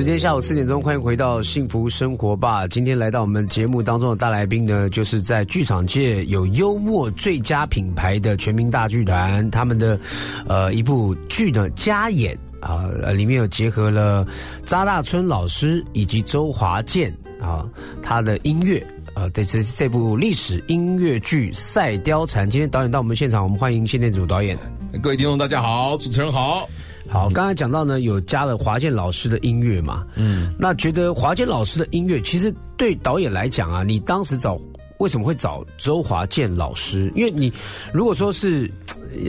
时间下午四点钟，欢迎回到幸福生活吧。今天来到我们节目当中的大来宾呢，就是在剧场界有幽默最佳品牌的全民大剧团，他们的呃一部剧的加演啊，里面有结合了扎大春老师以及周华健啊他的音乐。呃，这这这部历史音乐剧《赛貂蝉》，今天导演到我们现场，我们欢迎谢念祖导演。各位听众大家好，主持人好。好，刚才讲到呢，有加了华健老师的音乐嘛？嗯，那觉得华健老师的音乐，其实对导演来讲啊，你当时找为什么会找周华健老师？因为你如果说是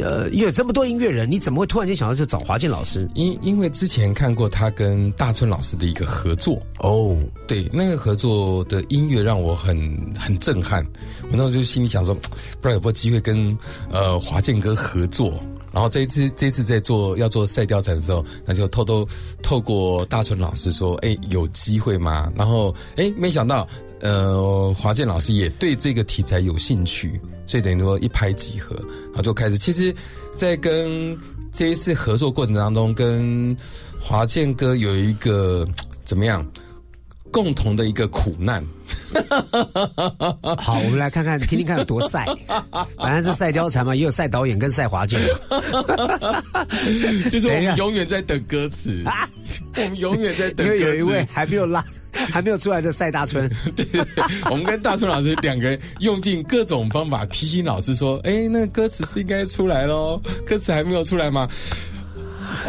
呃有这么多音乐人，你怎么会突然间想到就找华健老师？因因为之前看过他跟大春老师的一个合作哦，对，那个合作的音乐让我很很震撼。我那时候就心里想说，不知道有没有机会跟呃华健哥合作。然后这一次，这一次在做要做赛貂蝉的时候，那就偷偷透过大春老师说：“哎，有机会吗？”然后哎，没想到，呃，华健老师也对这个题材有兴趣，所以等于说一拍即合，然后就开始。其实，在跟这一次合作过程当中，跟华健哥有一个怎么样？共同的一个苦难。好，我们来看看，听听看有多晒。反正是赛貂蝉嘛，也有赛导演跟赛华健。就是 我们永远在等歌词，我们永远在等。因为有一位还没有拉，还没有出来的赛大春。对对对，我们跟大春老师两个人用尽各种方法提醒老师说：“哎，那歌词是应该出来喽，歌词还没有出来吗？”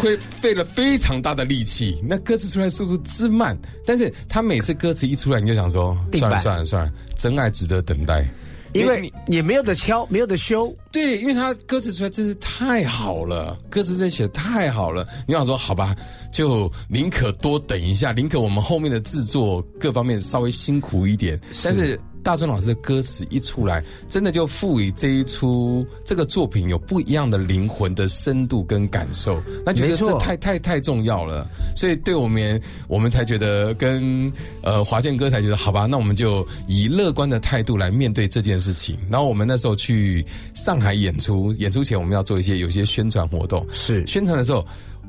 会费了非常大的力气，那歌词出来速度之慢，但是他每次歌词一出来，你就想说，算了算了算了，真爱值得等待，因为也没有得挑，没有得修，对，因为他歌词出来真是太好了，歌词真写的太好了，你想说好吧，就宁可多等一下，宁可我们后面的制作各方面稍微辛苦一点，但是。大春老师的歌词一出来，真的就赋予这一出这个作品有不一样的灵魂的深度跟感受，那觉得这太太太重要了，所以对我们我们才觉得跟呃华健哥才觉得好吧，那我们就以乐观的态度来面对这件事情。然后我们那时候去上海演出，演出前我们要做一些有些宣传活动，是宣传的时候。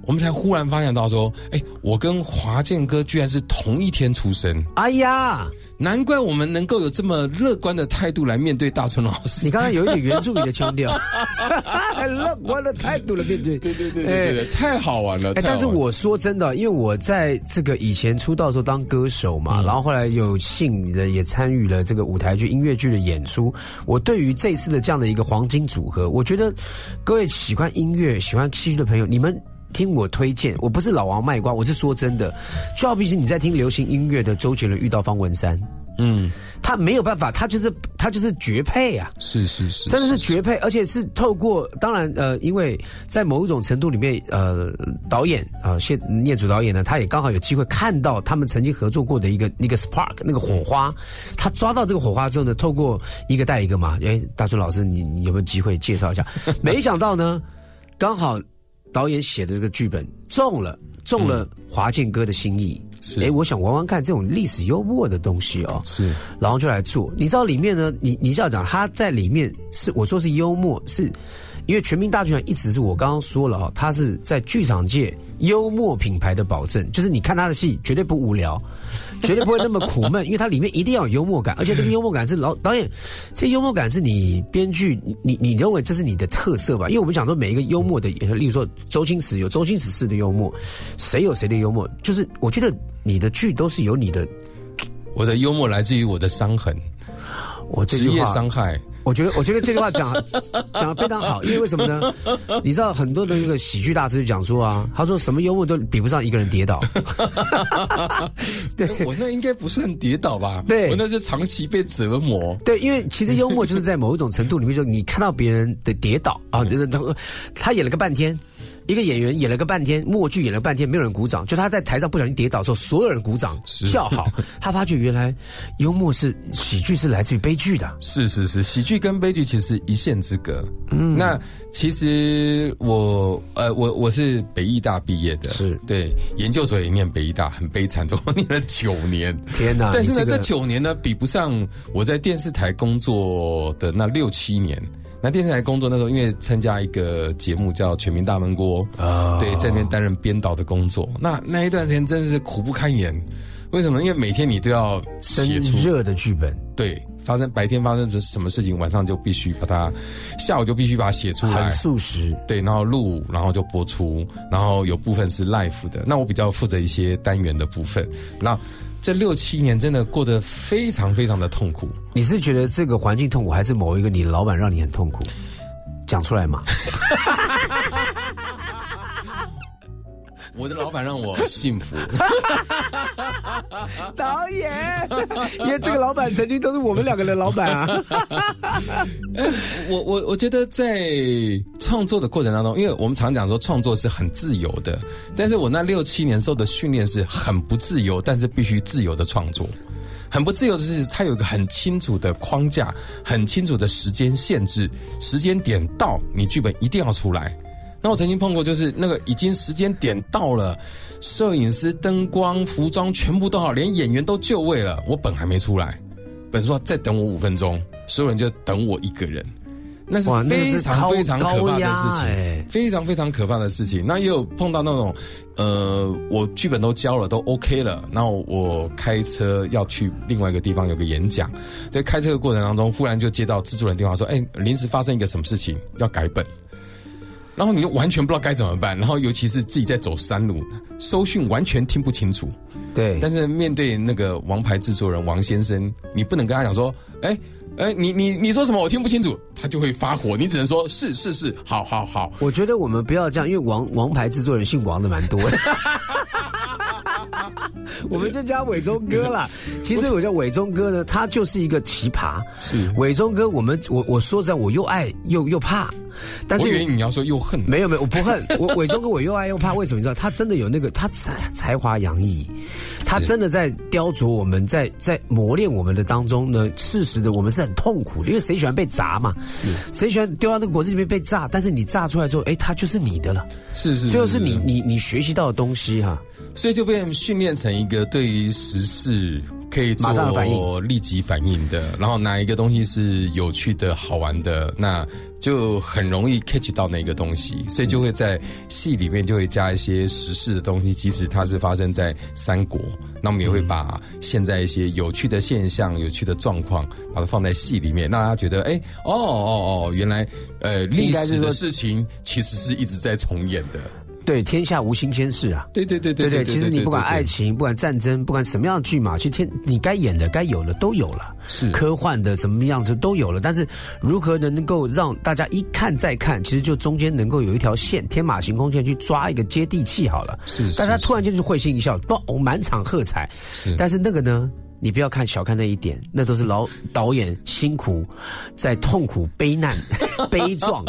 我们才忽然发现到说，哎，我跟华健哥居然是同一天出生。哎呀，难怪我们能够有这么乐观的态度来面对大春老师。你刚刚有一点原住民的腔调，乐观的态度来面对，对对对对对，太好玩了。哎，但是我说真的，因为我在这个以前出道的时候当歌手嘛，然后后来有幸的也参与了这个舞台剧、音乐剧的演出。我对于这次的这样的一个黄金组合，我觉得各位喜欢音乐、喜欢戏剧的朋友，你们。听我推荐，我不是老王卖瓜，我是说真的。就好比是你在听流行音乐的周杰伦遇到方文山，嗯，他没有办法，他就是他就是绝配啊！是是是，真的是绝配，而且是透过当然呃，因为在某一种程度里面，呃，导演啊，谢念祖导演呢，他也刚好有机会看到他们曾经合作过的一个那个 spark 那个火花，他抓到这个火花之后呢，透过一个带一个嘛，哎，大春老师，你你有没有机会介绍一下？没想到呢，刚好。导演写的这个剧本中了，中了华健哥的心意。是，哎，我想玩玩看这种历史幽默的东西哦。是，然后就来做。你知道里面呢？你你这样讲，他在里面是我说是幽默，是因为全民大剧场一直是我刚刚说了哈，它是在剧场界幽默品牌的保证，就是你看他的戏绝对不无聊。绝对不会那么苦闷，因为它里面一定要有幽默感，而且这个幽默感是老导演，这幽默感是你编剧，你你认为这是你的特色吧？因为我们讲说每一个幽默的，例如说周星驰有周星驰式的幽默，谁有谁的幽默，就是我觉得你的剧都是有你的，我的幽默来自于我的伤痕，我职业伤害。我觉得，我觉得这句话讲 讲的非常好，因为为什么呢？你知道很多的那个喜剧大师讲说啊，他说什么幽默都比不上一个人跌倒。对，我那应该不算跌倒吧？对，我那是长期被折磨。对，因为其实幽默就是在某一种程度里面，就你看到别人的跌倒啊，他他演了个半天。一个演员演了个半天，默剧演了半天，没有人鼓掌，就他在台上不小心跌倒的时候，所有人鼓掌叫好。他发觉原来幽默是喜剧是来自于悲剧的。是是是，喜剧跟悲剧其实一线之隔。嗯，那其实我呃我我是北艺大毕业的，是对研究所也念北艺大，很悲惨，总共念了九年。天哪！但是呢，这九年呢，比不上我在电视台工作的那六七年。那电视台工作那时候，因为参加一个节目叫《全民大闷锅》啊，对，在那边担任编导的工作。那那一段时间真的是苦不堪言。为什么？因为每天你都要写出热的剧本，对，发生白天发生什么事情，晚上就必须把它，下午就必须把它写出来，很速食。对，然后录，然后就播出，然后有部分是 live 的。那我比较负责一些单元的部分。那这六七年真的过得非常非常的痛苦。你是觉得这个环境痛苦，还是某一个你的老板让你很痛苦？讲出来嘛。我的老板让我幸福。导演，因为这个老板曾经都是我们两个的老板啊。我我我觉得在创作的过程当中，因为我们常讲说创作是很自由的，但是我那六七年受的训练是很不自由，但是必须自由的创作。很不自由的是，它有一个很清楚的框架，很清楚的时间限制，时间点到，你剧本一定要出来。那我曾经碰过，就是那个已经时间点到了，摄影师、灯光、服装全部都好，连演员都就位了，我本还没出来，本说再等我五分钟，所有人就等我一个人，那是非常非常可怕的事情，非常非常可怕的事情。那也有碰到那种，呃，我剧本都交了，都 OK 了，然后我开车要去另外一个地方有个演讲，对，开车的过程当中，忽然就接到制作人电话说，哎，临时发生一个什么事情，要改本。然后你就完全不知道该怎么办，然后尤其是自己在走山路，收讯完全听不清楚。对，但是面对那个王牌制作人王先生，你不能跟他讲说，哎哎，你你你说什么我听不清楚，他就会发火。你只能说是是是，好好好。我觉得我们不要这样，因为王王牌制作人姓王的蛮多。的。我们就叫伟忠哥了。其实我叫伟忠哥呢，他就是一个奇葩。是伟忠哥，我们我我说实在，我又爱又又怕。但是我以为你要说又恨。没有没有，我不恨。我伟忠哥，我又爱又怕。为什么？你知道？他真的有那个，他才才华洋溢，他真的在雕琢我们，在在磨练我们的当中呢。事实的，我们是很痛苦的，因为谁喜欢被砸嘛？是谁喜欢丢到那个果子里面被炸？但是你炸出来之后，哎，他就是你的了。是是，最后是你你你学习到的东西哈。所以就被训练成一个对于时事可以马上反应立即反应。的，然后哪一个东西是有趣的好玩的，那就很容易 catch 到那个东西，所以就会在戏里面就会加一些时事的东西，即使它是发生在三国，那我们也会把现在一些有趣的现象、有趣的状况，把它放在戏里面，让大家觉得，哎，哦哦哦，原来呃历史的事情其实是一直在重演的。对，天下无新鲜事啊！对对对对对，其实你不管爱情，不管战争，不管什么样的剧嘛，其实天你该演的、该有的都有了。是科幻的什么样子都有了，但是如何能够让大家一看再看，其实就中间能够有一条线，天马行空线去抓一个接地气好了。是，大家突然间就会心一笑，不，满场喝彩。是，但是那个呢？你不要看小看那一点，那都是老导演辛苦，在痛苦、悲难、悲壮、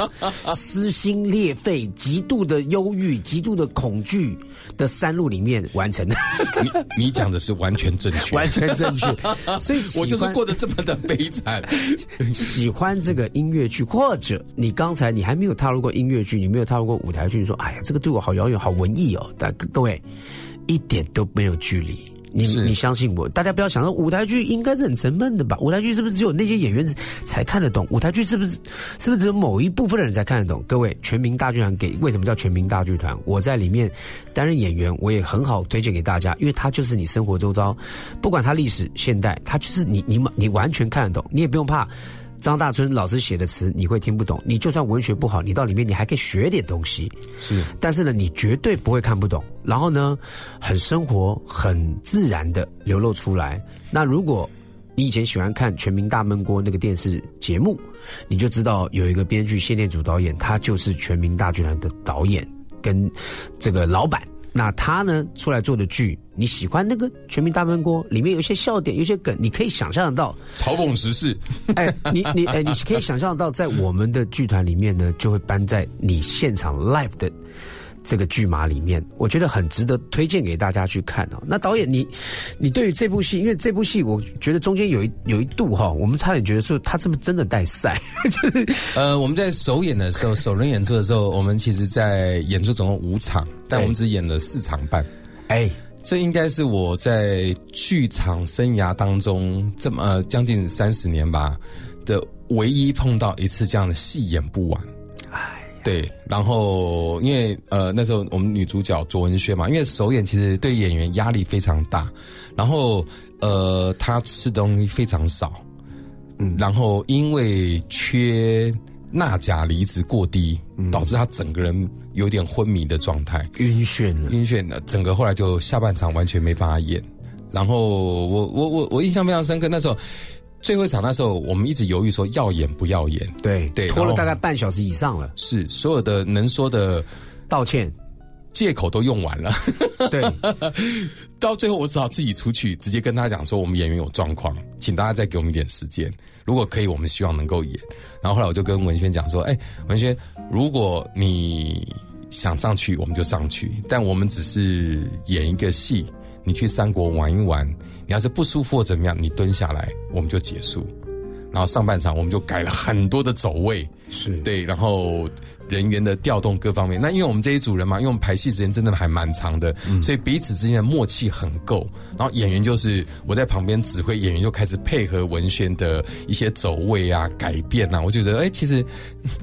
撕心裂肺、极度的忧郁、极度的恐惧的山路里面完成的。你你讲的是完全正确，完全正确。所以我就是过得这么的悲惨。喜欢这个音乐剧，或者你刚才你还没有踏入过音乐剧，你没有踏入过舞台剧，你说哎呀，这个对我好遥远，好文艺哦。但各位一点都没有距离。你你相信我，大家不要想说舞台剧应该是很沉闷的吧？舞台剧是不是只有那些演员才看得懂？舞台剧是不是是不是只有某一部分的人才看得懂？各位，全民大剧团给为什么叫全民大剧团？我在里面担任演员，我也很好推荐给大家，因为它就是你生活周遭，不管它历史现代，它就是你你你完全看得懂，你也不用怕。张大春老师写的词你会听不懂，你就算文学不好，你到里面你还可以学点东西。是，但是呢，你绝对不会看不懂。然后呢，很生活、很自然的流露出来。那如果你以前喜欢看《全民大闷锅》那个电视节目，你就知道有一个编剧谢念祖导演，他就是《全民大剧团》的导演跟这个老板。那他呢出来做的剧，你喜欢那个《全民大闷锅》里面有一些笑点，有些梗，你可以想象得到嘲讽时事。哎，你你哎，你可以想象到在我们的剧团里面呢，就会搬在你现场 live 的这个剧码里面，我觉得很值得推荐给大家去看哦。那导演，你你对于这部戏，因为这部戏，我觉得中间有一有一度哈，我们差点觉得说他是不是真的带赛？就是呃，我们在首演的时候，首轮演出的时候，我们其实在演出总共五场，但我们只演了四场半。哎，这应该是我在剧场生涯当中这么将近三十年吧的唯一碰到一次这样的戏演不完。对，然后因为呃那时候我们女主角卓文萱嘛，因为首演其实对演员压力非常大，然后呃她吃东西非常少，嗯，然后因为缺钠钾离子过低，导致她整个人有点昏迷的状态，晕眩了，晕眩的，整个后来就下半场完全没办法演，然后我我我我印象非常深刻，那时候。最后一场那时候，我们一直犹豫说要演不要演，对对，拖了大概半小时以上了。是所有的能说的道歉借口都用完了，对。到最后我只好自己出去，直接跟他讲说我们演员有状况，请大家再给我们一点时间。如果可以，我们希望能够演。然后后来我就跟文轩讲说，哎，文轩，如果你想上去，我们就上去，但我们只是演一个戏。你去三国玩一玩，你要是不舒服或怎么样，你蹲下来，我们就结束。然后上半场我们就改了很多的走位，是对，然后人员的调动各方面。那因为我们这一组人嘛，因为我们排戏时间真的还蛮长的，所以彼此之间的默契很够。然后演员就是我在旁边指挥，演员就开始配合文轩的一些走位啊、改变啊。我觉得哎，其实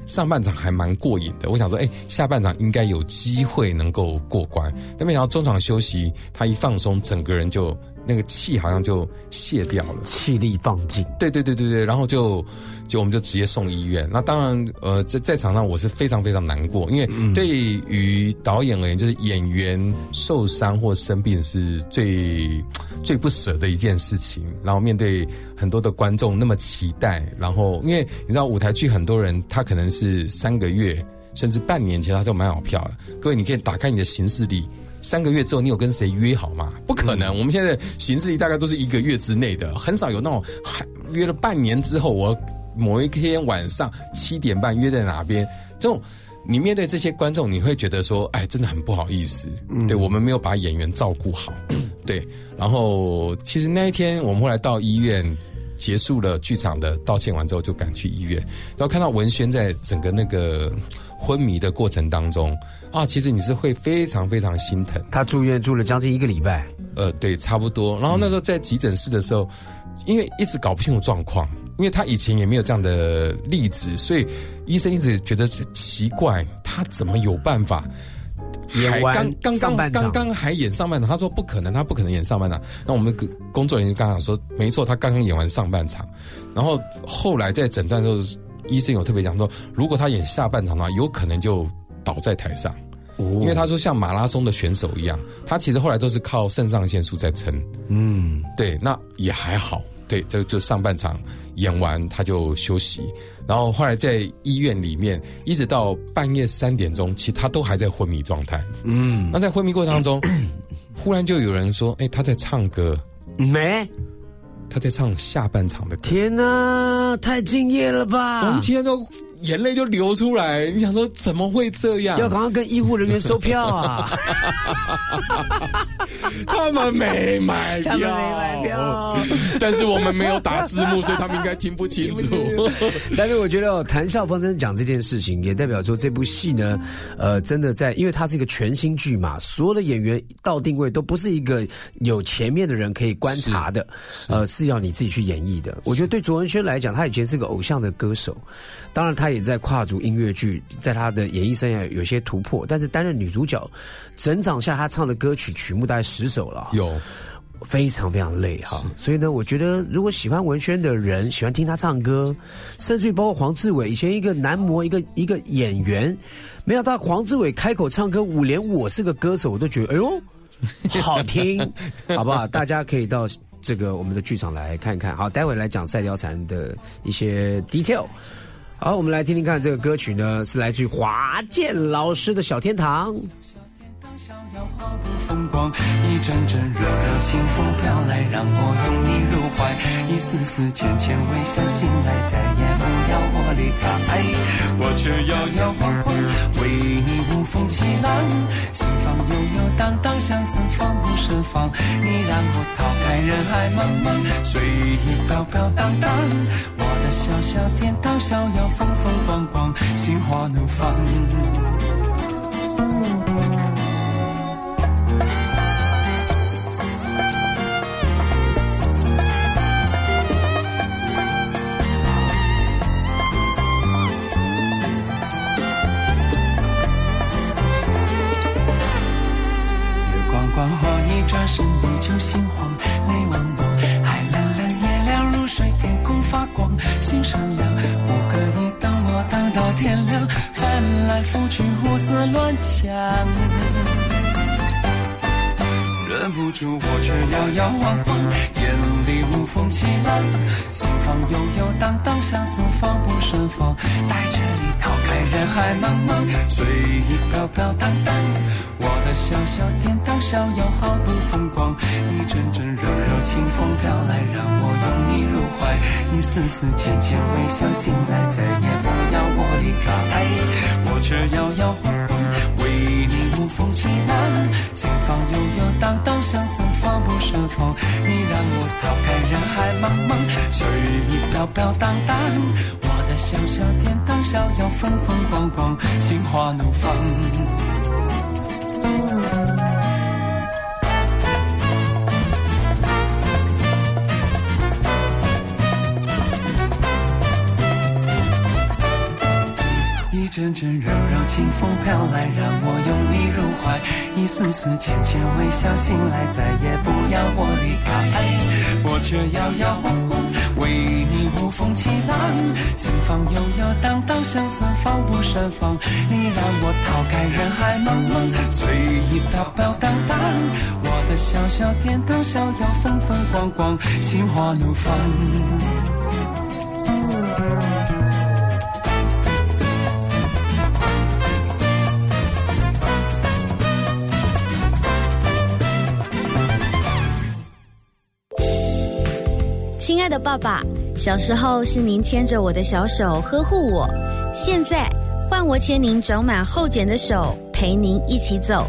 上半场还蛮过瘾的。我想说，哎，下半场应该有机会能够过关。但没想到中场休息，他一放松，整个人就。那个气好像就泄掉了，气力放尽。对对对对对，然后就就我们就直接送医院。那当然，呃，在在场上我是非常非常难过，因为对于导演而言，就是演员受伤或生病是最 最不舍的一件事情。然后面对很多的观众那么期待，然后因为你知道舞台剧很多人他可能是三个月甚至半年前他就买好票了。各位，你可以打开你的行事历。三个月之后，你有跟谁约好吗？不可能。我们现在行事历大概都是一个月之内的，很少有那种还约了半年之后，我某一天晚上七点半约在哪边。这种你面对这些观众，你会觉得说，哎，真的很不好意思。对我们没有把演员照顾好。对，然后其实那一天我们后来到医院结束了剧场的道歉完之后，就赶去医院，然后看到文轩在整个那个。昏迷的过程当中啊，其实你是会非常非常心疼。他住院住了将近一个礼拜，呃，对，差不多。然后那时候在急诊室的时候，因为一直搞不清楚状况，因为他以前也没有这样的例子，所以医生一直觉得奇怪，他怎么有办法演完刚刚刚刚还演上半场？他说不可能，他不可能演上半场。那我们工作人员刚刚说，没错，他刚刚演完上半场。然后后来在诊断的时候。医生有特别讲说，如果他演下半场的话，有可能就倒在台上，因为他说像马拉松的选手一样，他其实后来都是靠肾上腺素在撑。嗯，对，那也还好，对，就就上半场演完他就休息，然后后来在医院里面一直到半夜三点钟，其实他都还在昏迷状态。嗯，那在昏迷过程当中，忽然就有人说：“哎，他在唱歌。”没。他在唱下半场的歌。天哪，太敬业了吧！我们今天都。眼泪就流出来，你想说怎么会这样？要赶快跟医护人员收票啊！他们没买票，他们没买票，但是我们没有打字幕，所以他们应该听不清楚。但是我觉得谭笑风真讲这件事情，也代表说这部戏呢，呃，真的在，因为它是一个全新剧嘛，所有的演员到定位都不是一个有前面的人可以观察的，呃，是要你自己去演绎的。我觉得对卓文萱来讲，他以前是个偶像的歌手，当然他。也在跨足音乐剧，在她的演艺生涯有些突破，但是担任女主角，整场下她唱的歌曲曲目大概十首了，有非常非常累哈。所以呢，我觉得如果喜欢文轩的人，喜欢听他唱歌，甚至包括黄志伟，以前一个男模，一个一个演员，没想到黄志伟开口唱歌，五连我是个歌手，我都觉得哎呦好听，好不好？大家可以到这个我们的剧场来看看。好，待会来讲《赛貂蝉》的一些 detail。好，我们来听听看这个歌曲呢，是来自于华健老师的《小天堂》。风光，一阵阵热热清风飘来，让我拥你入怀。一丝丝浅浅微笑，醒来再也不要我离开。我却摇摇晃晃，为你无风起浪，心房悠悠荡荡，相思放不胜放。你让我逃开人海茫茫，随意飘飘荡荡。小小天堂，逍遥风风光光，心花怒放。来覆去胡思乱想。忍不住我却摇摇晃晃，眼里无风起浪，心房悠悠荡荡，相思放不胜放，带着你逃开人海茫茫，随意飘飘荡荡，我的小小天堂，逍遥好不风光，一阵阵柔柔清风飘来，让我拥你入怀，一丝丝浅浅微笑，醒来再也不要我离开，摇摇晃晃。为你无风起浪，前方悠悠荡荡，相思放不胜风。你让我逃开人海茫茫，随意飘飘荡荡。我的小小天堂，逍遥风风光光，心花怒放。阵阵柔柔清风飘来，让我拥你入怀。一丝丝浅浅微笑，醒来再也不要我离开。我却摇摇晃晃，为你无风起浪。心房悠悠荡荡，相思放不胜放。你让我逃开人海茫茫，随意飘飘荡荡。我的小小天堂，逍遥风风光光，心花怒放。爱的爸爸，小时候是您牵着我的小手呵护我，现在换我牵您长满厚茧的手，陪您一起走。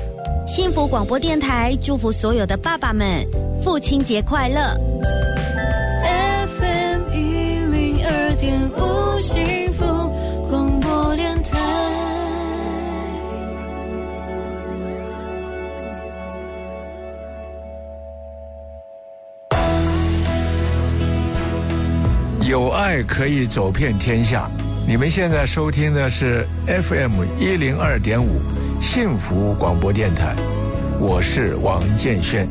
幸福广播电台祝福所有的爸爸们，父亲节快乐。FM 一零二点五有爱可以走遍天下。你们现在收听的是 FM 一零二点五幸福广播电台，我是王建轩。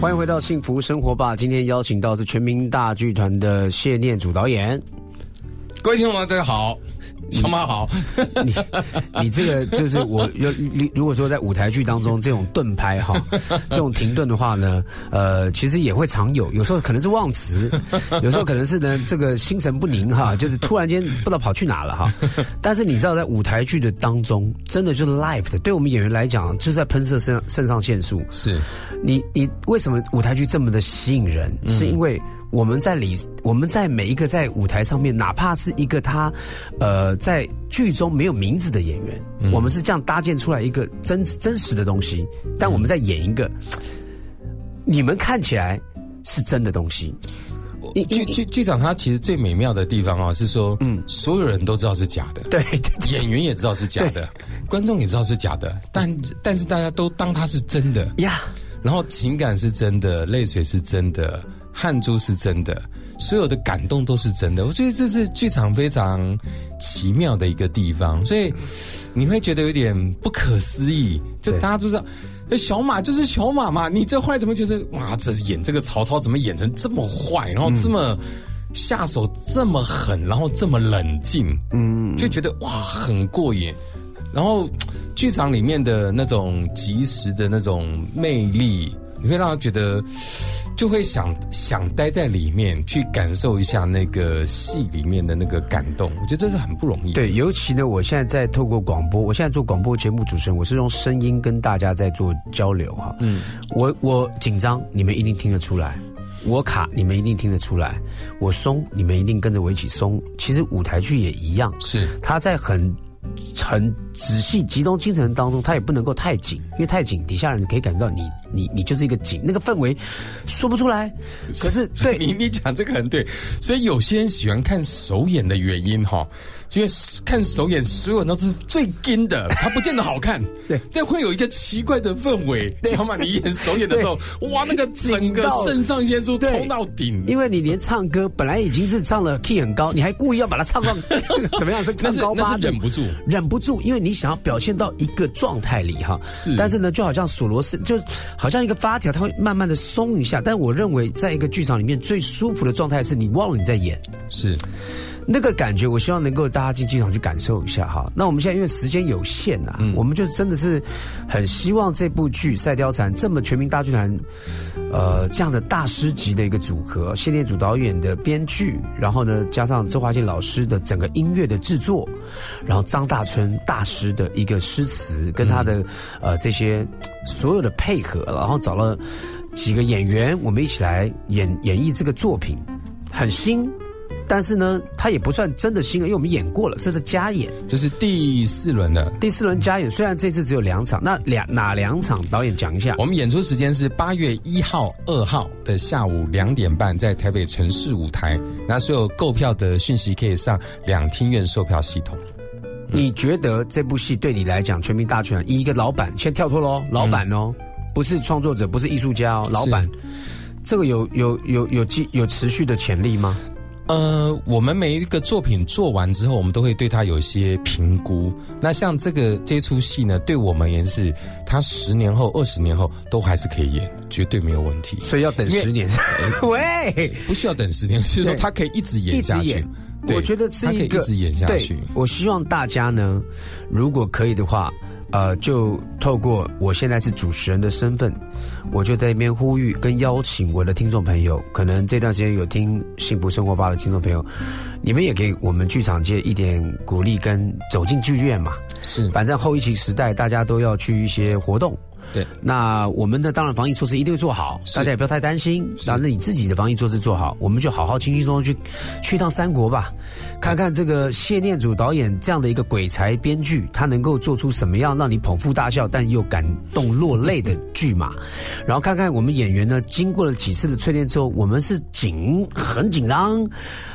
欢迎回到幸福生活吧。今天邀请到是全民大剧团的谢念祖导演。各位听众朋友，大家好。小马好，你你这个就是我，如如果说在舞台剧当中这种顿拍哈，这种停顿的话呢，呃，其实也会常有，有时候可能是忘词，有时候可能是呢这个心神不宁哈，就是突然间不知道跑去哪了哈。但是你知道，在舞台剧的当中，真的就是 live 的，对我们演员来讲，就是在喷射肾肾上腺素。是，你你为什么舞台剧这么的吸引人？是因为。我们在里，我们在每一个在舞台上面，哪怕是一个他，呃，在剧中没有名字的演员，我们是这样搭建出来一个真真实的东西。但我们在演一个，你们看起来是真的东西。剧剧剧场，他其实最美妙的地方啊，是说，嗯，所有人都知道是假的，对，演员也知道是假的，观众也知道是假的，但但是大家都当他是真的呀。然后情感是真的，泪水是真的。汗珠是真的，所有的感动都是真的。我觉得这是剧场非常奇妙的一个地方，所以你会觉得有点不可思议。就大家都知道，小马就是小马嘛。你这后来怎么觉得哇？这演这个曹操怎么演成这么坏，然后这么下手这么狠，然后这么冷静？嗯，就觉得哇，很过瘾。然后剧场里面的那种及时的那种魅力，你会让他觉得。就会想想待在里面去感受一下那个戏里面的那个感动。我觉得这是很不容易。对，尤其呢，我现在在透过广播，我现在做广播节目主持人，我是用声音跟大家在做交流哈。嗯，我我紧张，你们一定听得出来；我卡，你们一定听得出来；我松，你们一定跟着我一起松。其实舞台剧也一样，是他在很。很仔细集中精神当中，他也不能够太紧，因为太紧，底下人可以感觉到你，你，你就是一个景，那个氛围说不出来。可是，对 你，你讲这个很对，所以有些人喜欢看首演的原因哈。因为看首演，所有人都是最惊的，他不见得好看，对，但会有一个奇怪的氛围。小马，你演首演的时候，哇，那个整个肾上腺素冲到顶，因为你连唱歌本来已经是唱了 key 很高，你还故意要把它唱到 怎么样？是唱高八忍不住，忍不住，因为你想要表现到一个状态里哈。是，但是呢，就好像索罗斯，就好像一个发条，它会慢慢的松一下。但我认为，在一个剧场里面最舒服的状态是你忘了你在演，是。那个感觉，我希望能够大家进剧场去感受一下哈。那我们现在因为时间有限呐，我们就真的是很希望这部剧《赛貂蝉》这么全民大剧团，呃，这样的大师级的一个组合，谢念祖导演的编剧，然后呢加上周华健老师的整个音乐的制作，然后张大春大师的一个诗词跟他的呃这些所有的配合，然后找了几个演员，我们一起来演演绎这个作品，很新。但是呢，他也不算真的新了，因为我们演过了，这是加演，这是第四轮的第四轮加演。虽然这次只有两场，那两哪两场？导演讲一下。我们演出时间是八月一号、二号的下午两点半，在台北城市舞台。那所有购票的讯息可以上两厅院售票系统。你觉得这部戏对你来讲，《全民大全》以一个老板，先跳脱喽，老板哦，不是创作者，不是艺术家哦，老板，这个有有有有继有持续的潜力吗？呃，我们每一个作品做完之后，我们都会对它有一些评估。那像这个这出戏呢，对我们也是，它十年后、二十年后都还是可以演，绝对没有问题。所以要等十年？喂，不需要等十年，就是说它可以一直演下去。我觉得是一个一直演下去。我希望大家呢，如果可以的话。呃，就透过我现在是主持人的身份，我就在那边呼吁跟邀请我的听众朋友，可能这段时间有听《幸福生活吧》的听众朋友，你们也给我们剧场界一点鼓励，跟走进剧院嘛。是，反正后疫情时代，大家都要去一些活动。对，那我们的当然防疫措施一定会做好，大家也不要太担心。那那你自己的防疫措施做好，我们就好好轻轻松松去去一趟三国吧。看看这个谢念祖导演这样的一个鬼才编剧，他能够做出什么样让你捧腹大笑但又感动落泪的剧嘛？然后看看我们演员呢，经过了几次的淬炼之后，我们是紧很紧张，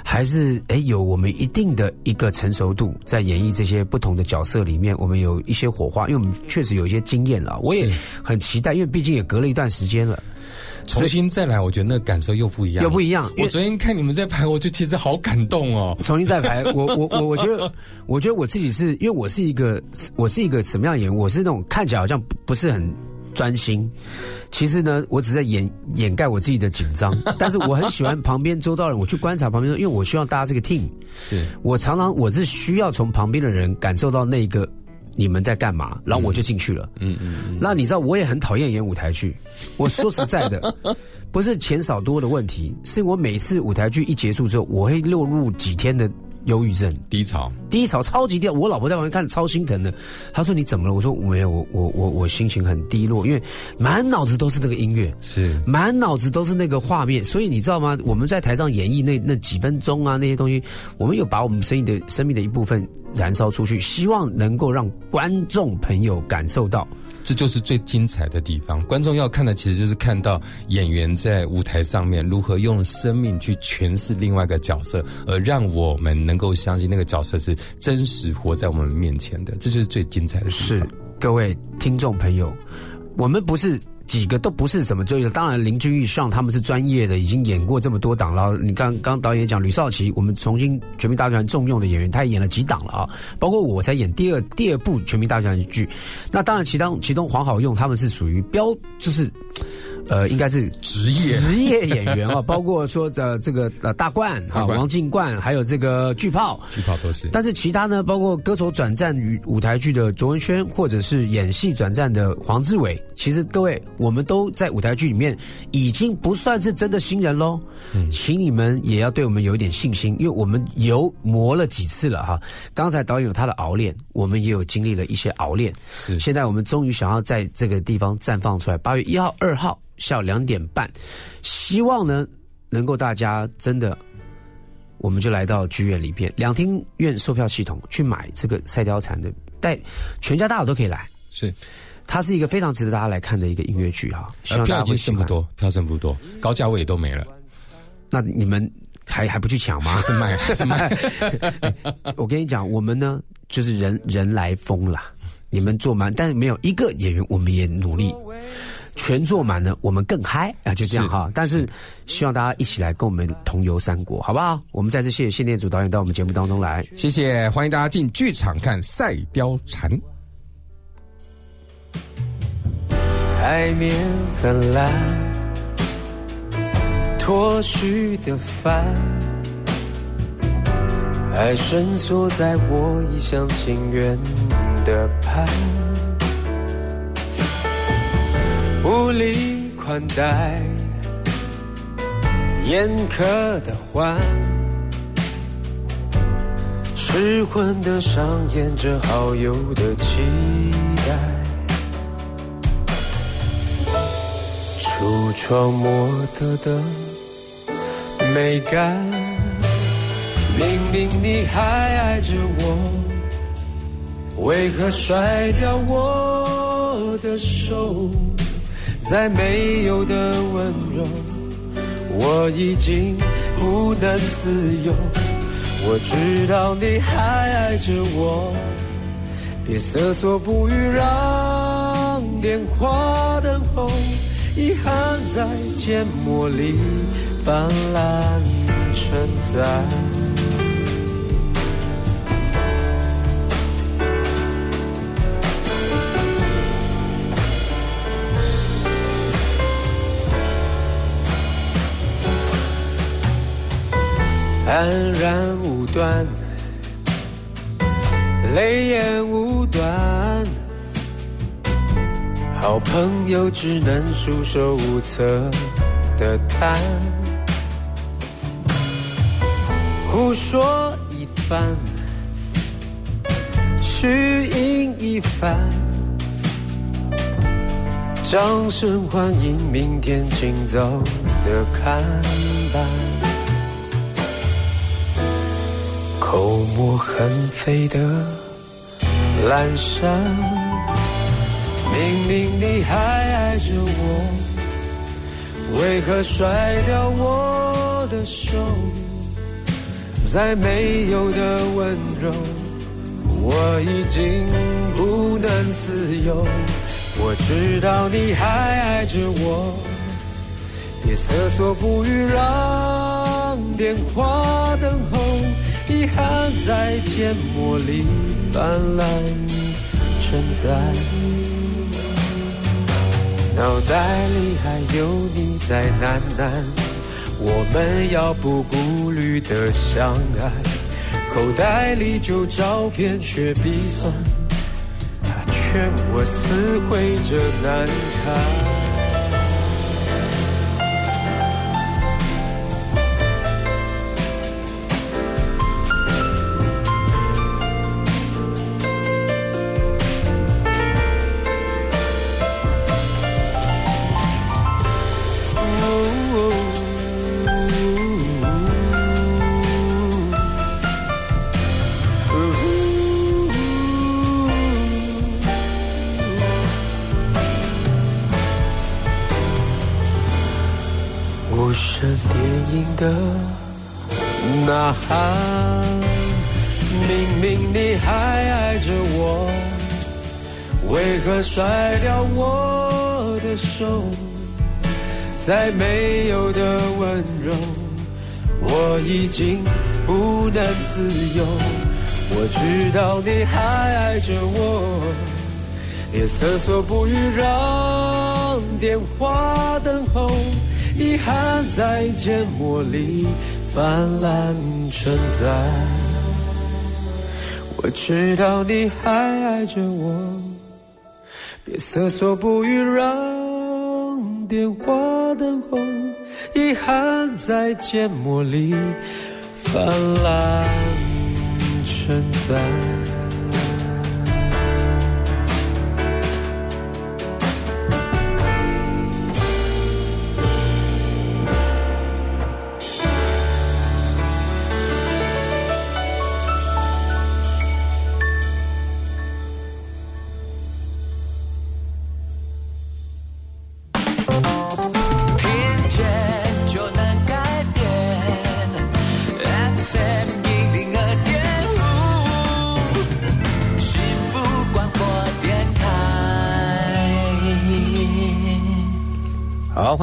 还是哎有我们一定的一个成熟度，在演绎这些不同的角色里面，我们有一些火花，因为我们确实有一些经验了。我也很期待，因为毕竟也隔了一段时间了。重新再来，我觉得那感受又不一样，又不一样。我昨天看你们在排，我就其实好感动哦。重新再排，我 我我我觉得，我觉得我自己是因为我是一个，我是一个什么样的演员？我是那种看起来好像不是很专心，其实呢，我只在掩掩盖我自己的紧张。但是我很喜欢旁边周遭人，我去观察旁边，因为我希望大家这个 team，是我常常我是需要从旁边的人感受到那个。你们在干嘛？然后我就进去了。嗯嗯。那你知道我也很讨厌演舞台剧。我说实在的，不是钱少多的问题，是我每次舞台剧一结束之后，我会落入几天的忧郁症低潮。低潮超级低，我老婆在旁边看超心疼的。她说：“你怎么了？”我说：“没有，我我我我心情很低落，因为满脑子都是那个音乐，是满脑子都是那个画面。所以你知道吗？我们在台上演绎那那几分钟啊，那些东西，我们有把我们生意的生命的一部分。”燃烧出去，希望能够让观众朋友感受到，这就是最精彩的地方。观众要看的，其实就是看到演员在舞台上面如何用生命去诠释另外一个角色，而让我们能够相信那个角色是真实活在我们面前的。这就是最精彩的地方。是各位听众朋友，我们不是。几个都不是什么专业，当然林俊玉上他们是专业的，已经演过这么多档了。你刚刚导演讲吕少奇，我们重新《全民大团》重用的演员，他也演了几档了啊。包括我才演第二第二部《全民大团》剧。那当然，其中其中黄好用他们是属于标，就是呃，应该是职业职业演员啊，包括说的这个呃大冠啊，王静冠，还有这个巨炮，巨炮都是。但是其他呢，包括歌手转战于舞台剧的卓文萱，或者是演戏转战的黄志伟，其实各位，我们都在舞台剧里面已经不算是真的新人喽。嗯，请你们也要对我们有一点信心，因为我们有磨了几次了哈。刚才导演有他的熬练，我们也有经历了一些熬练。是，现在我们终于想要在这个地方绽放出来。八月一号、二号。下午两点半，希望呢能够大家真的，我们就来到剧院里边两厅院售票系统去买这个《赛貂蝉》的，带全家大小都可以来。是，它是一个非常值得大家来看的一个音乐剧哈。票已经剩不多，票剩不多，高价位也都没了。那你们还还不去抢吗？是卖是卖。我跟你讲，我们呢就是人人来疯了，你们坐满，但是没有一个演员，我们也努力。全坐满了，我们更嗨啊！就这样哈，但是希望大家一起来跟我们同游三国，好不好？我们再次谢谢谢念祖导演到我们节目当中来，谢谢，欢迎大家进剧场看《赛貂蝉》。海面很蓝，脱序的帆，还伸缩在我一厢情愿的盼。无力款待，严苛的欢，失魂的上演着好友的期待，橱窗模特的美感，明明你还爱着我，为何甩掉我的手？再没有的温柔，我已经不能自由。我知道你还爱着我，别瑟缩不语，让电话等候，遗憾在缄默里泛滥成灾。安然无端，泪眼无端，好朋友只能束手无策的谈，胡说一番，虚应一番，掌声欢迎明天清早的看板。口沫横飞的阑珊，明明你还爱着我，为何甩掉我的手？再没有的温柔，我已经不能自由。我知道你还爱着我，别瑟缩不语，让电话等候。遗憾在缄默里泛滥成灾，脑袋里还有你在喃喃，我们要不顾虑的相爱，口袋里旧照片却鼻酸，他劝我撕毁这难堪。没有的温柔，我已经不能自由。我知道你还爱着我，也瑟缩不语，让电话等候，遗憾在缄默里泛滥成灾。我知道你还爱着我，别瑟缩不语，让憾在缄默里泛滥成灾。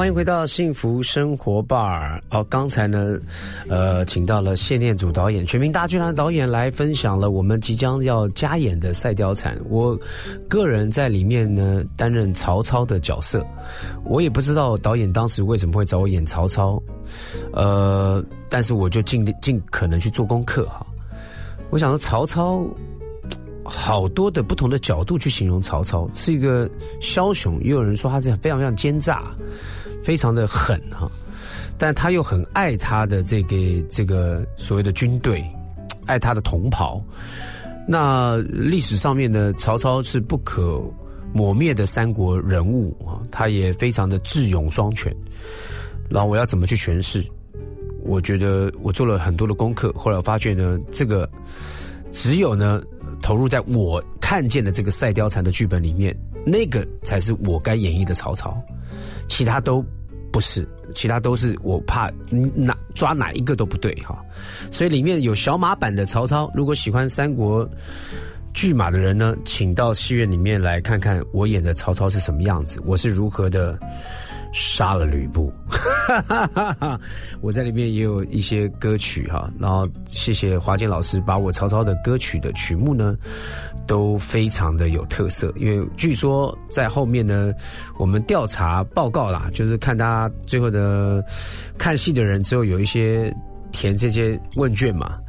欢迎回到幸福生活 bar。哦，刚才呢，呃，请到了谢念祖导演、全民大剧团导演来分享了我们即将要加演的《赛貂蝉》。我个人在里面呢担任曹操的角色，我也不知道导演当时为什么会找我演曹操，呃，但是我就尽尽可能去做功课哈。我想说，曹操好多的不同的角度去形容曹操，是一个枭雄，也有人说他是非常非常奸诈。非常的狠哈，但他又很爱他的这个这个所谓的军队，爱他的同袍。那历史上面呢，曹操是不可磨灭的三国人物啊，他也非常的智勇双全。然后我要怎么去诠释？我觉得我做了很多的功课，后来我发觉呢，这个只有呢投入在我看见的这个《赛貂蝉》的剧本里面，那个才是我该演绎的曹操，其他都。不是，其他都是我怕哪抓哪一个都不对哈，所以里面有小马版的曹操。如果喜欢三国剧马的人呢，请到戏院里面来看看我演的曹操是什么样子，我是如何的。杀了吕布，我在里面也有一些歌曲哈，然后谢谢华健老师把我曹操的歌曲的曲目呢，都非常的有特色，因为据说在后面呢，我们调查报告啦，就是看他最后的看戏的人之后有一些填这些问卷嘛，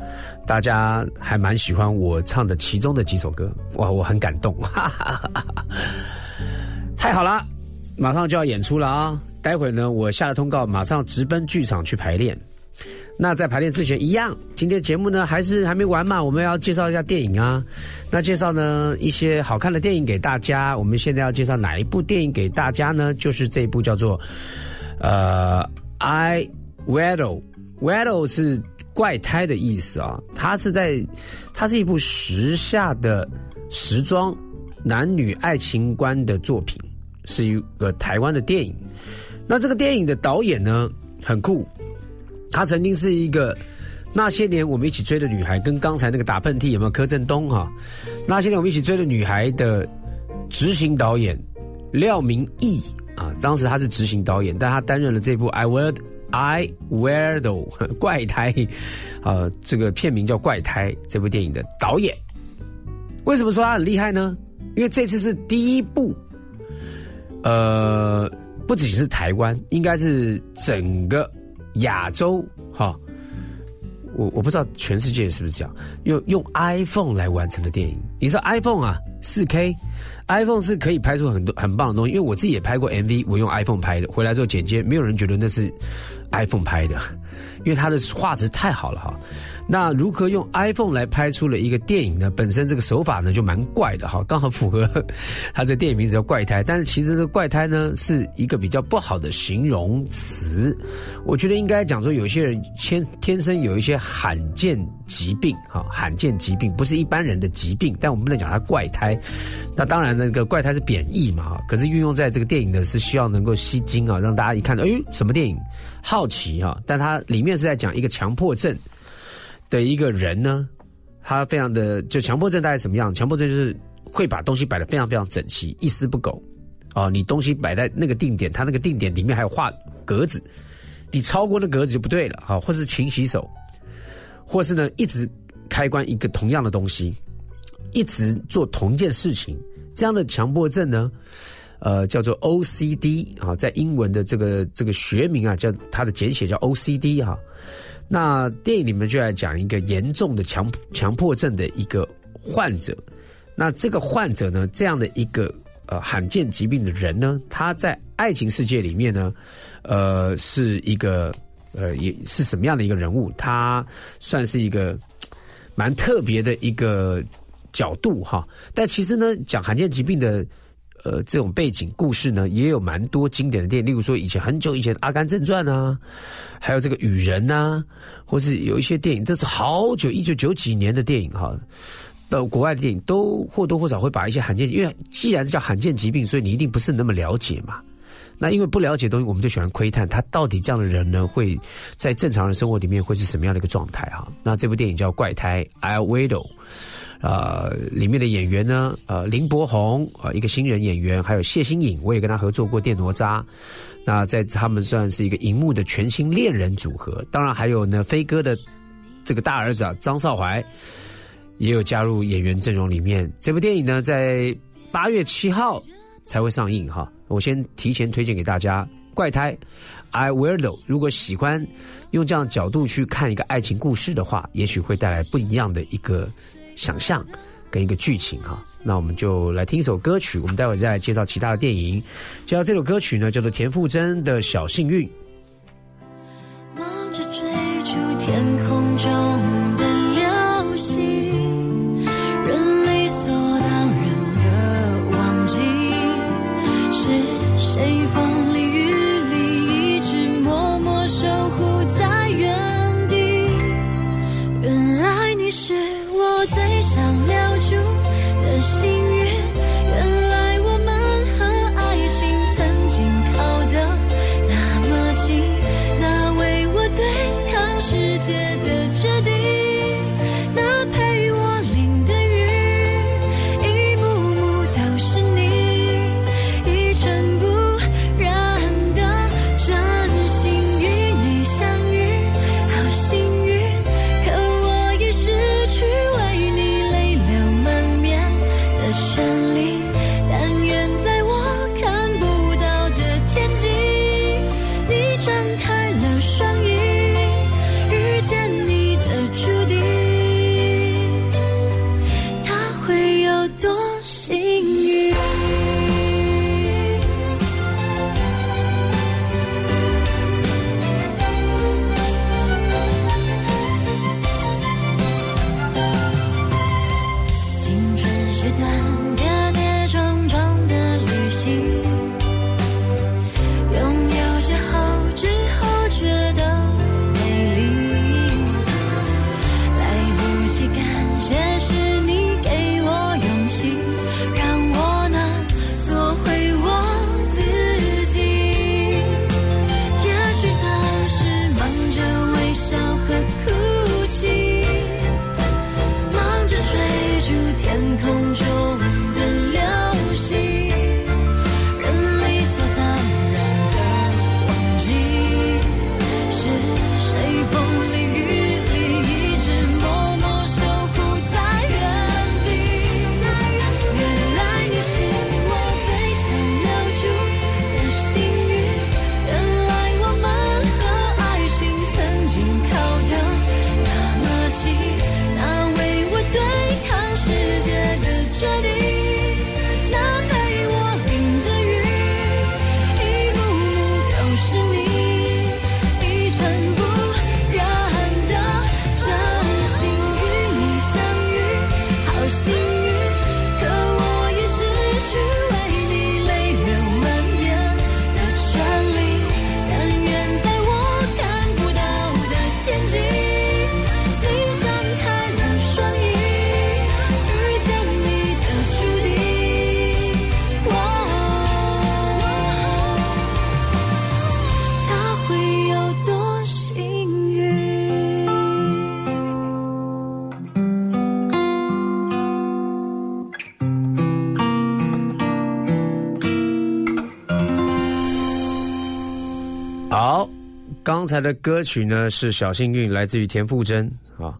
大家还蛮喜欢我唱的其中的几首歌，哇，我很感动，太好了。马上就要演出了啊！待会呢，我下了通告，马上直奔剧场去排练。那在排练之前，一样，今天节目呢还是还没完嘛？我们要介绍一下电影啊。那介绍呢一些好看的电影给大家。我们现在要介绍哪一部电影给大家呢？就是这一部叫做呃《I Weddle》，Weddle 是怪胎的意思啊。它是在，它是一部时下的时装男女爱情观的作品。是一个台湾的电影，那这个电影的导演呢很酷，他曾经是一个那些年我们一起追的女孩，跟刚才那个打喷嚏有没有柯震东哈？那些年我们一起追的女孩的执行导演廖明义啊，当时他是执行导演，但他担任了这部《I Wear I Wear Do》怪胎啊，这个片名叫《怪胎》这部电影的导演。为什么说他很厉害呢？因为这次是第一部。呃，不只是台湾，应该是整个亚洲哈。我我不知道全世界是不是这样，用用 iPhone 来完成的电影。你说 iPhone 啊，四 K，iPhone 是可以拍出很多很棒的东西。因为我自己也拍过 MV，我用 iPhone 拍的，回来之后剪接，没有人觉得那是 iPhone 拍的，因为它的画质太好了哈。那如何用 iPhone 来拍出了一个电影呢？本身这个手法呢就蛮怪的哈，刚好符合 它这电影名字叫怪胎。但是其实这怪胎呢是一个比较不好的形容词，我觉得应该讲说有些人天天生有一些罕见疾病哈，罕见疾病不是一般人的疾病，但我们不能讲它怪胎。那当然那个怪胎是贬义嘛，可是运用在这个电影呢是希望能够吸睛啊，让大家一看到哎什么电影好奇哈，但它里面是在讲一个强迫症。的一个人呢，他非常的就强迫症大概什么样？强迫症就是会把东西摆得非常非常整齐，一丝不苟。哦，你东西摆在那个定点，他那个定点里面还有画格子，你超过那格子就不对了。好，或是勤洗手，或是呢一直开关一个同样的东西，一直做同一件事情，这样的强迫症呢，呃，叫做 OCD 啊，在英文的这个这个学名啊，叫它的简写叫 OCD 哈。那电影里面就来讲一个严重的强强迫症的一个患者。那这个患者呢，这样的一个呃罕见疾病的人呢，他在爱情世界里面呢，呃，是一个呃也是什么样的一个人物？他算是一个蛮特别的一个角度哈。但其实呢，讲罕见疾病的。呃，这种背景故事呢，也有蛮多经典的电影，例如说以前很久以前《阿甘正传》啊，还有这个《雨人》呐，或是有一些电影，这是好久一九九几年的电影哈。到国外的电影都或多或少会把一些罕见，因为既然是叫罕见疾病，所以你一定不是那么了解嘛。那因为不了解东西，我们就喜欢窥探他到底这样的人呢，会在正常人生活里面会是什么样的一个状态哈。那这部电影叫《怪胎》，I Widow。呃，里面的演员呢，呃，林柏宏啊，一个新人演员，还有谢欣颖，我也跟他合作过《电哪吒》，那在他们算是一个荧幕的全新恋人组合。当然还有呢，飞哥的这个大儿子啊，张少怀也有加入演员阵容里面。这部电影呢，在八月七号才会上映哈，我先提前推荐给大家《怪胎》，I Weirdo。如果喜欢用这样角度去看一个爱情故事的话，也许会带来不一样的一个。想象跟一个剧情哈，那我们就来听一首歌曲，我们待会再介绍其他的电影。介绍这首歌曲呢，叫做田馥甄的《小幸运》。忙着追逐天空中。刚才的歌曲呢是《小幸运》，来自于田馥甄啊。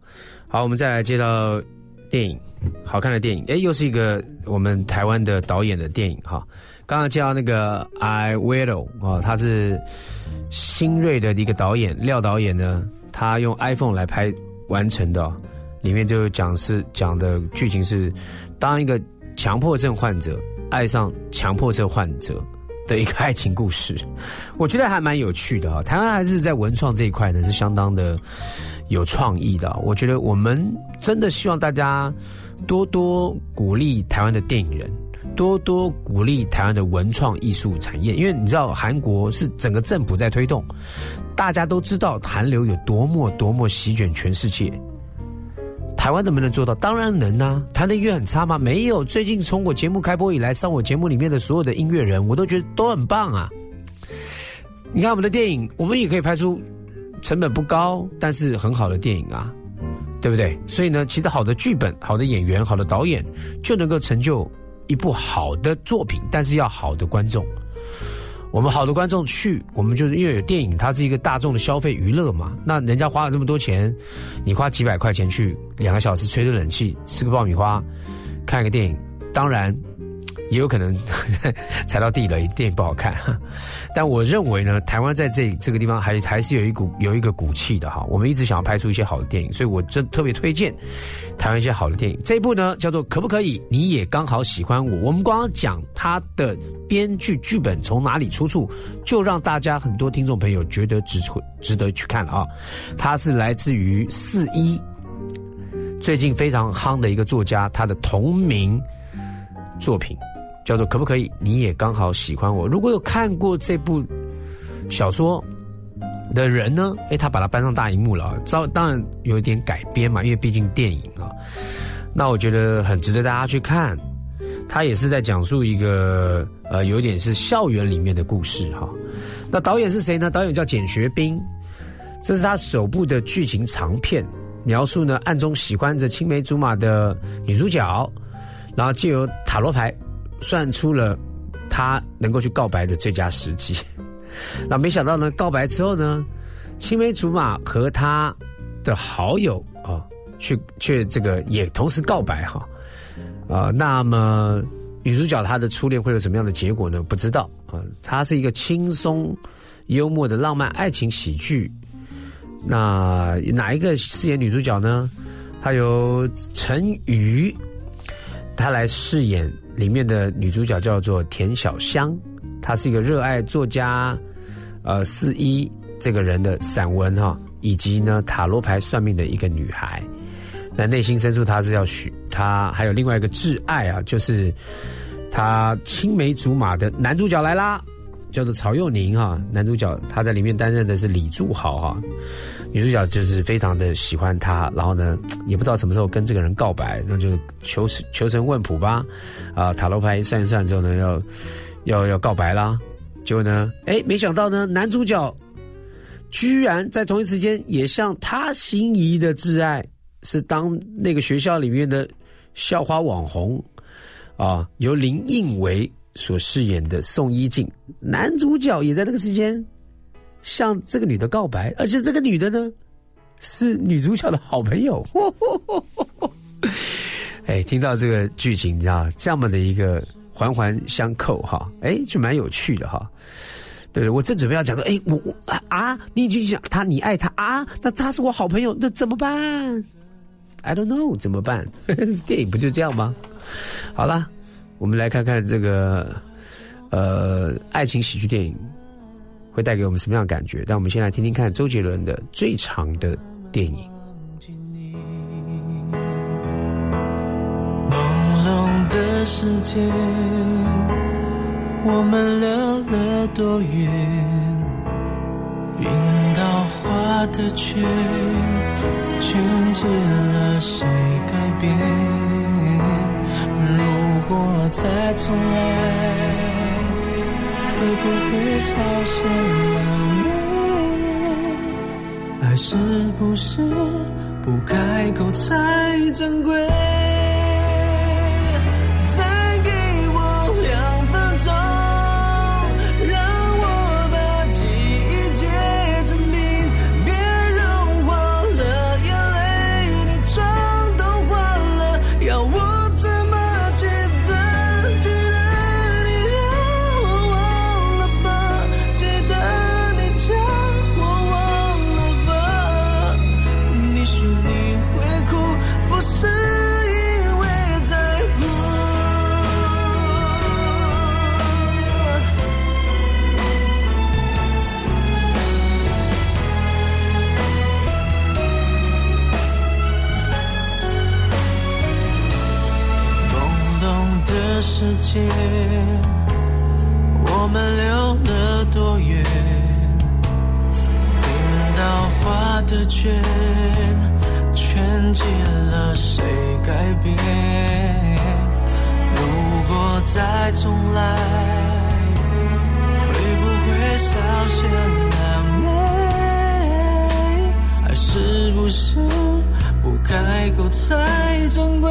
好，我们再来介绍电影。好看的电影，哎，又是一个我们台湾的导演的电影哈。刚刚介绍那个 I Will 啊，他是新锐的一个导演，廖导演呢，他用 iPhone 来拍完成的，里面就讲是讲的剧情是，当一个强迫症患者爱上强迫症患者的一个爱情故事，我觉得还蛮有趣的哈。台湾还是在文创这一块呢，是相当的有创意的。我觉得我们真的希望大家多多鼓励台湾的电影人。多多鼓励台湾的文创艺术产业，因为你知道韩国是整个政府在推动，大家都知道韩流有多么多么席卷全世界。台湾能不能做到？当然能啊！台的音乐很差吗？没有。最近从我节目开播以来，上我节目里面的所有的音乐人，我都觉得都很棒啊。你看我们的电影，我们也可以拍出成本不高，但是很好的电影啊，对不对？所以呢，其实好的剧本、好的演员、好的导演，就能够成就。一部好的作品，但是要好的观众。我们好多观众去，我们就是因为有电影，它是一个大众的消费娱乐嘛。那人家花了这么多钱，你花几百块钱去两个小时吹着冷气，吃个爆米花，看个电影，当然。也有可能 踩到地雷，电影不好看。但我认为呢，台湾在这这个地方还还是有一股有一个骨气的哈。我们一直想要拍出一些好的电影，所以我真特别推荐台湾一些好的电影。这一部呢叫做《可不可以你也刚好喜欢我》。我们光讲它的编剧剧本从哪里出处，就让大家很多听众朋友觉得值值得去看了啊。它是来自于四一最近非常夯的一个作家，他的同名作品。叫做可不可以？你也刚好喜欢我。如果有看过这部小说的人呢？哎，他把它搬上大荧幕了。照当然有一点改编嘛，因为毕竟电影啊。那我觉得很值得大家去看。他也是在讲述一个呃，有点是校园里面的故事哈。那导演是谁呢？导演叫简学斌，这是他首部的剧情长片，描述呢暗中喜欢着青梅竹马的女主角，然后借由塔罗牌。算出了他能够去告白的最佳时机，那没想到呢，告白之后呢，青梅竹马和他的好友啊，却却这个也同时告白哈，啊，那么女主角她的初恋会有什么样的结果呢？不知道啊，它是一个轻松幽默的浪漫爱情喜剧，那哪一个饰演女主角呢？她由陈瑜，她来饰演。里面的女主角叫做田小香，她是一个热爱作家，呃，四一这个人的散文哈，以及呢塔罗牌算命的一个女孩。那内心深处，她是要许她还有另外一个挚爱啊，就是她青梅竹马的男主角来啦。叫做曹佑宁哈，男主角他在里面担任的是李柱豪哈，女主角就是非常的喜欢他，然后呢也不知道什么时候跟这个人告白，那就求求神问卜吧，啊塔罗牌算一算之后呢要要要告白啦，结果呢哎没想到呢男主角居然在同一时间也向他心仪的挚爱是当那个学校里面的校花网红啊由林应为。所饰演的宋一静，男主角也在那个时间向这个女的告白，而且这个女的呢是女主角的好朋友。哎，听到这个剧情，你知道这样的一个环环相扣哈，哎，就蛮有趣的哈。对？我正准备要讲说，哎，我我啊，你已经想他，你爱他啊，那他是我好朋友，那怎么办？I don't know，怎么办？电影不就这样吗？好了。我们来看看这个，呃，爱情喜剧电影会带给我们什么样的感觉？让我们先来听听看周杰伦的最长的电影。朦胧的世界，我们溜了多远？冰刀划的圈，圈起了谁改变？如果再重来，会不会少些狼狈？爱是不是不开口才珍贵？时间，我们溜了多远？冰刀划的圈，圈起了谁改变？如果再重来，会不会少些了美？爱是不是不开口才珍贵？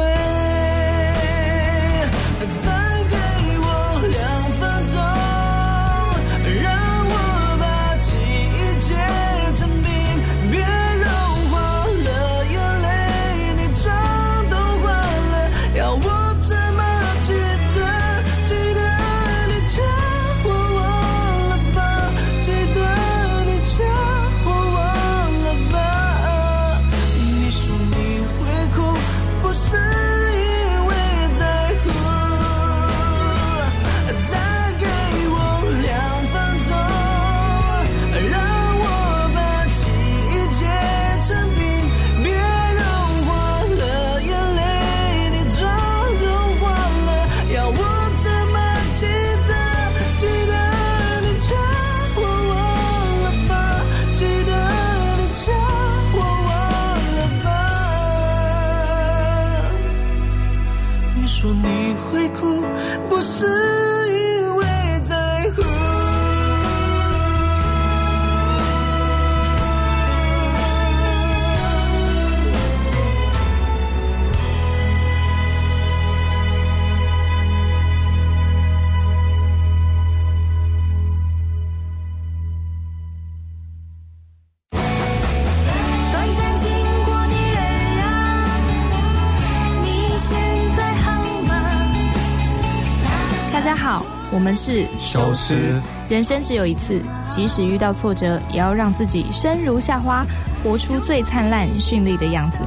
我们是消失。人生只有一次，即使遇到挫折，也要让自己生如夏花，活出最灿烂绚丽的样子。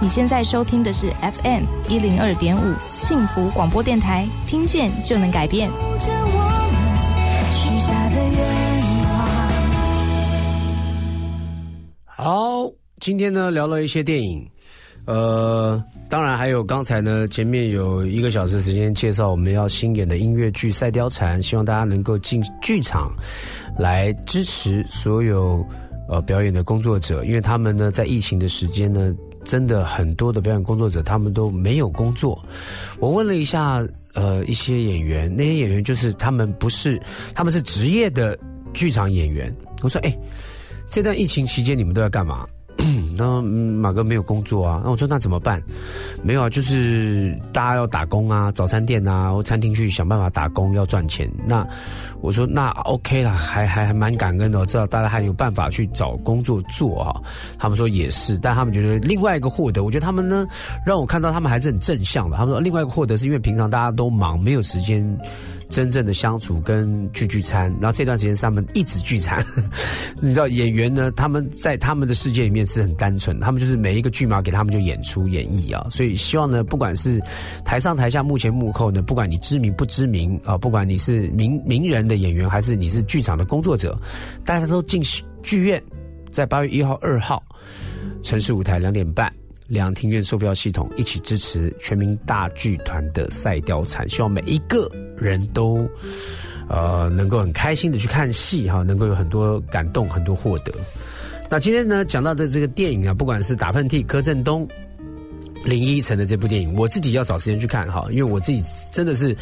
你现在收听的是 FM 一零二点五幸福广播电台，听见就能改变。着我们许下的愿望。好，今天呢聊了一些电影，呃，当然还有刚才呢前面有一个小时时间介绍我们要新演的音乐剧《赛貂蝉》，希望大家能够进剧场来支持所有呃表演的工作者，因为他们呢在疫情的时间呢。真的很多的表演工作者，他们都没有工作。我问了一下，呃，一些演员，那些演员就是他们不是，他们是职业的剧场演员。我说，哎、这段疫情期间你们都在干嘛？那、马哥没有工作啊，那我说那怎么办？没有啊，就是大家要打工啊，早餐店啊或餐厅去想办法打工要赚钱。那我说那 OK 啦，还还还蛮感恩的，我知道大家还有办法去找工作做啊。他们说也是，但他们觉得另外一个获得，我觉得他们呢让我看到他们还是很正向的。他们说另外一个获得是因为平常大家都忙，没有时间。真正的相处跟聚聚餐，然后这段时间是他们一直聚餐。你知道演员呢，他们在他们的世界里面是很单纯，他们就是每一个剧码给他们就演出演绎啊。所以希望呢，不管是台上台下、幕前幕后呢，不管你知名不知名啊，不管你是名名人的演员，还是你是剧场的工作者，大家都进剧院，在八月一号、二号城市舞台两点半。两厅院售票系统一起支持全民大剧团的赛貂蝉，希望每一个人都呃能够很开心的去看戏哈，能够有很多感动，很多获得。那今天呢讲到的这个电影啊，不管是打喷嚏柯震东、林依晨的这部电影，我自己要找时间去看哈，因为我自己真的是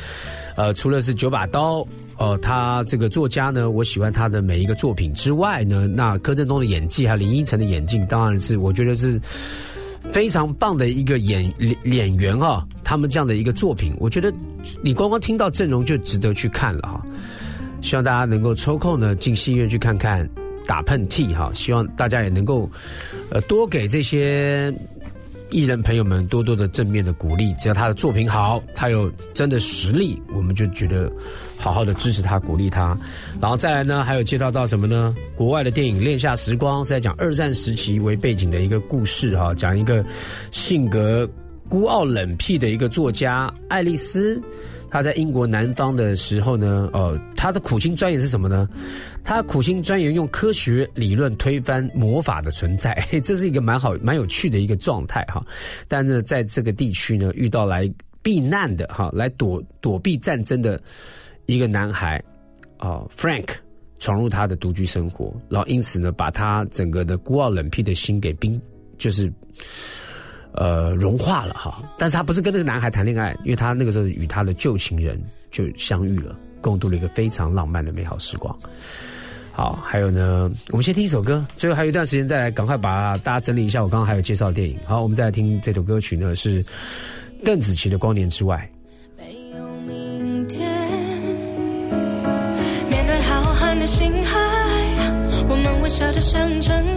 呃除了是九把刀。呃，他这个作家呢，我喜欢他的每一个作品之外呢，那柯震东的演技还有林依晨的演技，当然是我觉得是非常棒的一个演演员啊、哦。他们这样的一个作品，我觉得你光光听到阵容就值得去看了哈、希望大家能够抽空呢进戏院去看看打喷嚏哈，希望大家也能够呃多给这些。艺人朋友们多多的正面的鼓励，只要他的作品好，他有真的实力，我们就觉得好好的支持他，鼓励他。然后再来呢，还有介绍到什么呢？国外的电影《恋夏时光》在讲二战时期为背景的一个故事哈，讲一个性格孤傲冷僻的一个作家爱丽丝。他在英国南方的时候呢，呃，他的苦心钻研是什么呢？他苦心钻研用科学理论推翻魔法的存在，这是一个蛮好、蛮有趣的一个状态哈。但是在这个地区呢，遇到来避难的哈，来躲躲避战争的一个男孩啊，Frank 闯入他的独居生活，然后因此呢，把他整个的孤傲冷僻的心给冰，就是呃融化了哈。但是他不是跟那个男孩谈恋爱，因为他那个时候与他的旧情人就相遇了，共度了一个非常浪漫的美好时光。好，还有呢，我们先听一首歌，最后还有一段时间再来，赶快把大家整理一下。我刚刚还有介绍的电影，好，我们再来听这首歌曲呢，是邓紫棋的《光年之外》。没有明天，面对浩瀚的星海，我们微笑着像尘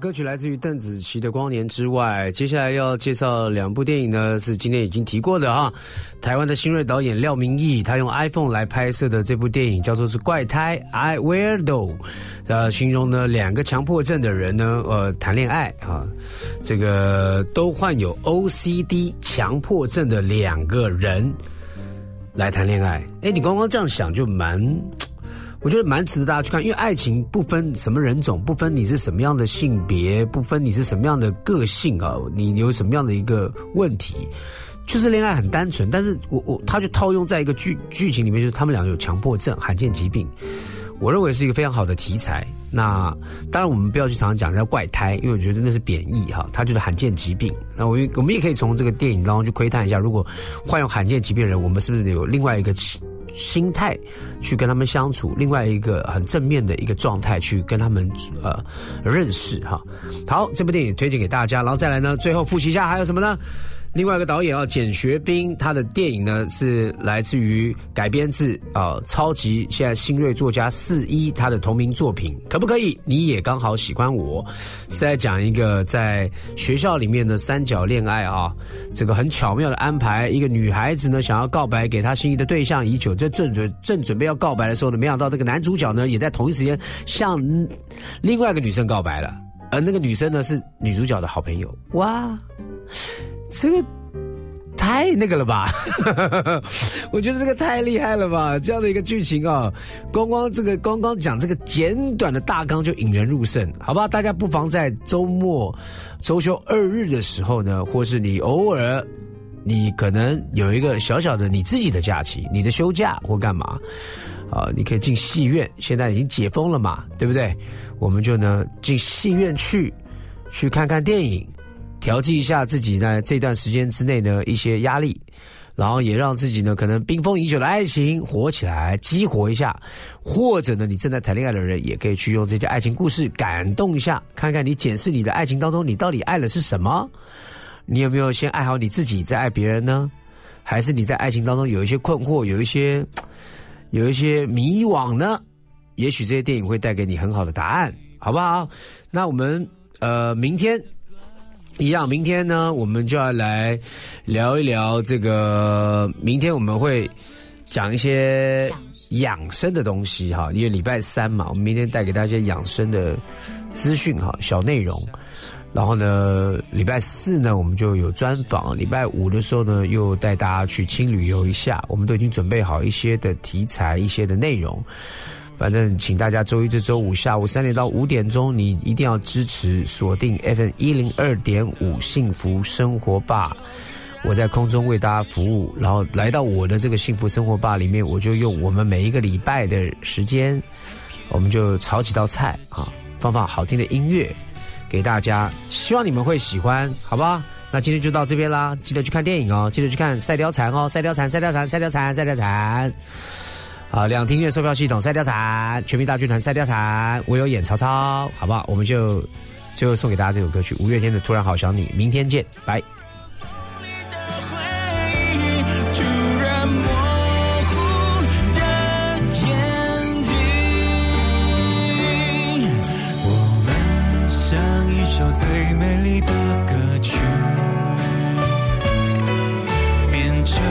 歌曲来自于邓紫棋的《光年之外》。接下来要介绍两部电影呢，是今天已经提过的哈。台湾的新锐导演廖明义，他用 iPhone 来拍摄的这部电影叫做是《怪胎 I Weirdo》，呃，形容呢两个强迫症的人呢，呃，谈恋爱啊，这个都患有 OCD 强迫症的两个人来谈恋爱。哎，你刚刚这样想就蛮。我觉得蛮值得大家去看，因为爱情不分什么人种，不分你是什么样的性别，不分你是什么样的个性啊，你有什么样的一个问题，就是恋爱很单纯。但是我我他就套用在一个剧剧情里面，就是他们两个有强迫症、罕见疾病，我认为是一个非常好的题材。那当然我们不要去常常讲叫怪胎，因为我觉得那是贬义哈，它就是罕见疾病。那我我们也可以从这个电影当中去窥探一下，如果患有罕见疾病的人，我们是不是有另外一个心态去跟他们相处，另外一个很正面的一个状态去跟他们呃认识哈。好，这部电影推荐给大家，然后再来呢，最后复习一下还有什么呢？另外一个导演啊，简学斌，他的电影呢是来自于改编自啊超级现在新锐作家四一他的同名作品，可不可以？你也刚好喜欢我，是在讲一个在学校里面的三角恋爱啊，这个很巧妙的安排，一个女孩子呢想要告白给她心仪的对象已久，这正准正准备要告白的时候呢，没想到这个男主角呢也在同一时间向另外一个女生告白了，而那个女生呢是女主角的好朋友，哇。这个太那个了吧？我觉得这个太厉害了吧！这样的一个剧情啊，光光这个光光讲这个简短的大纲就引人入胜，好吧？大家不妨在周末、周休二日的时候呢，或是你偶尔你可能有一个小小的你自己的假期，你的休假或干嘛啊？你可以进戏院，现在已经解封了嘛，对不对？我们就呢进戏院去去看看电影。调剂一下自己呢这段时间之内的一些压力，然后也让自己呢可能冰封已久的爱情活起来，激活一下。或者呢，你正在谈恋爱的人也可以去用这些爱情故事感动一下，看看你检视你的爱情当中，你到底爱的是什么？你有没有先爱好你自己，再爱别人呢？还是你在爱情当中有一些困惑，有一些 有一些迷惘呢？也许这些电影会带给你很好的答案，好不好？那我们呃明天。一样，明天呢，我们就要来聊一聊这个。明天我们会讲一些养生的东西哈，因为礼拜三嘛，我们明天带给大家养生的资讯哈，小内容。然后呢，礼拜四呢，我们就有专访。礼拜五的时候呢，又带大家去轻旅游一下。我们都已经准备好一些的题材，一些的内容。反正，请大家周一至周五下午三点到五点钟，你一定要支持锁定 FM 一零二点五幸福生活吧。我在空中为大家服务，然后来到我的这个幸福生活吧里面，我就用我们每一个礼拜的时间，我们就炒几道菜啊，放放好听的音乐给大家，希望你们会喜欢，好吧？那今天就到这边啦，记得去看电影哦，记得去看《赛貂蝉》哦，《赛貂蝉》《赛貂蝉》《赛貂蝉》《赛貂蝉》。啊，两厅院售票系统赛貂蝉，全民大剧团赛貂蝉，我有演曹操，好不好？我们就最后送给大家这首歌曲，五月天的《突然好想你》，明天见，拜。我们像一首最美丽的歌曲，变成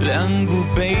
两部悲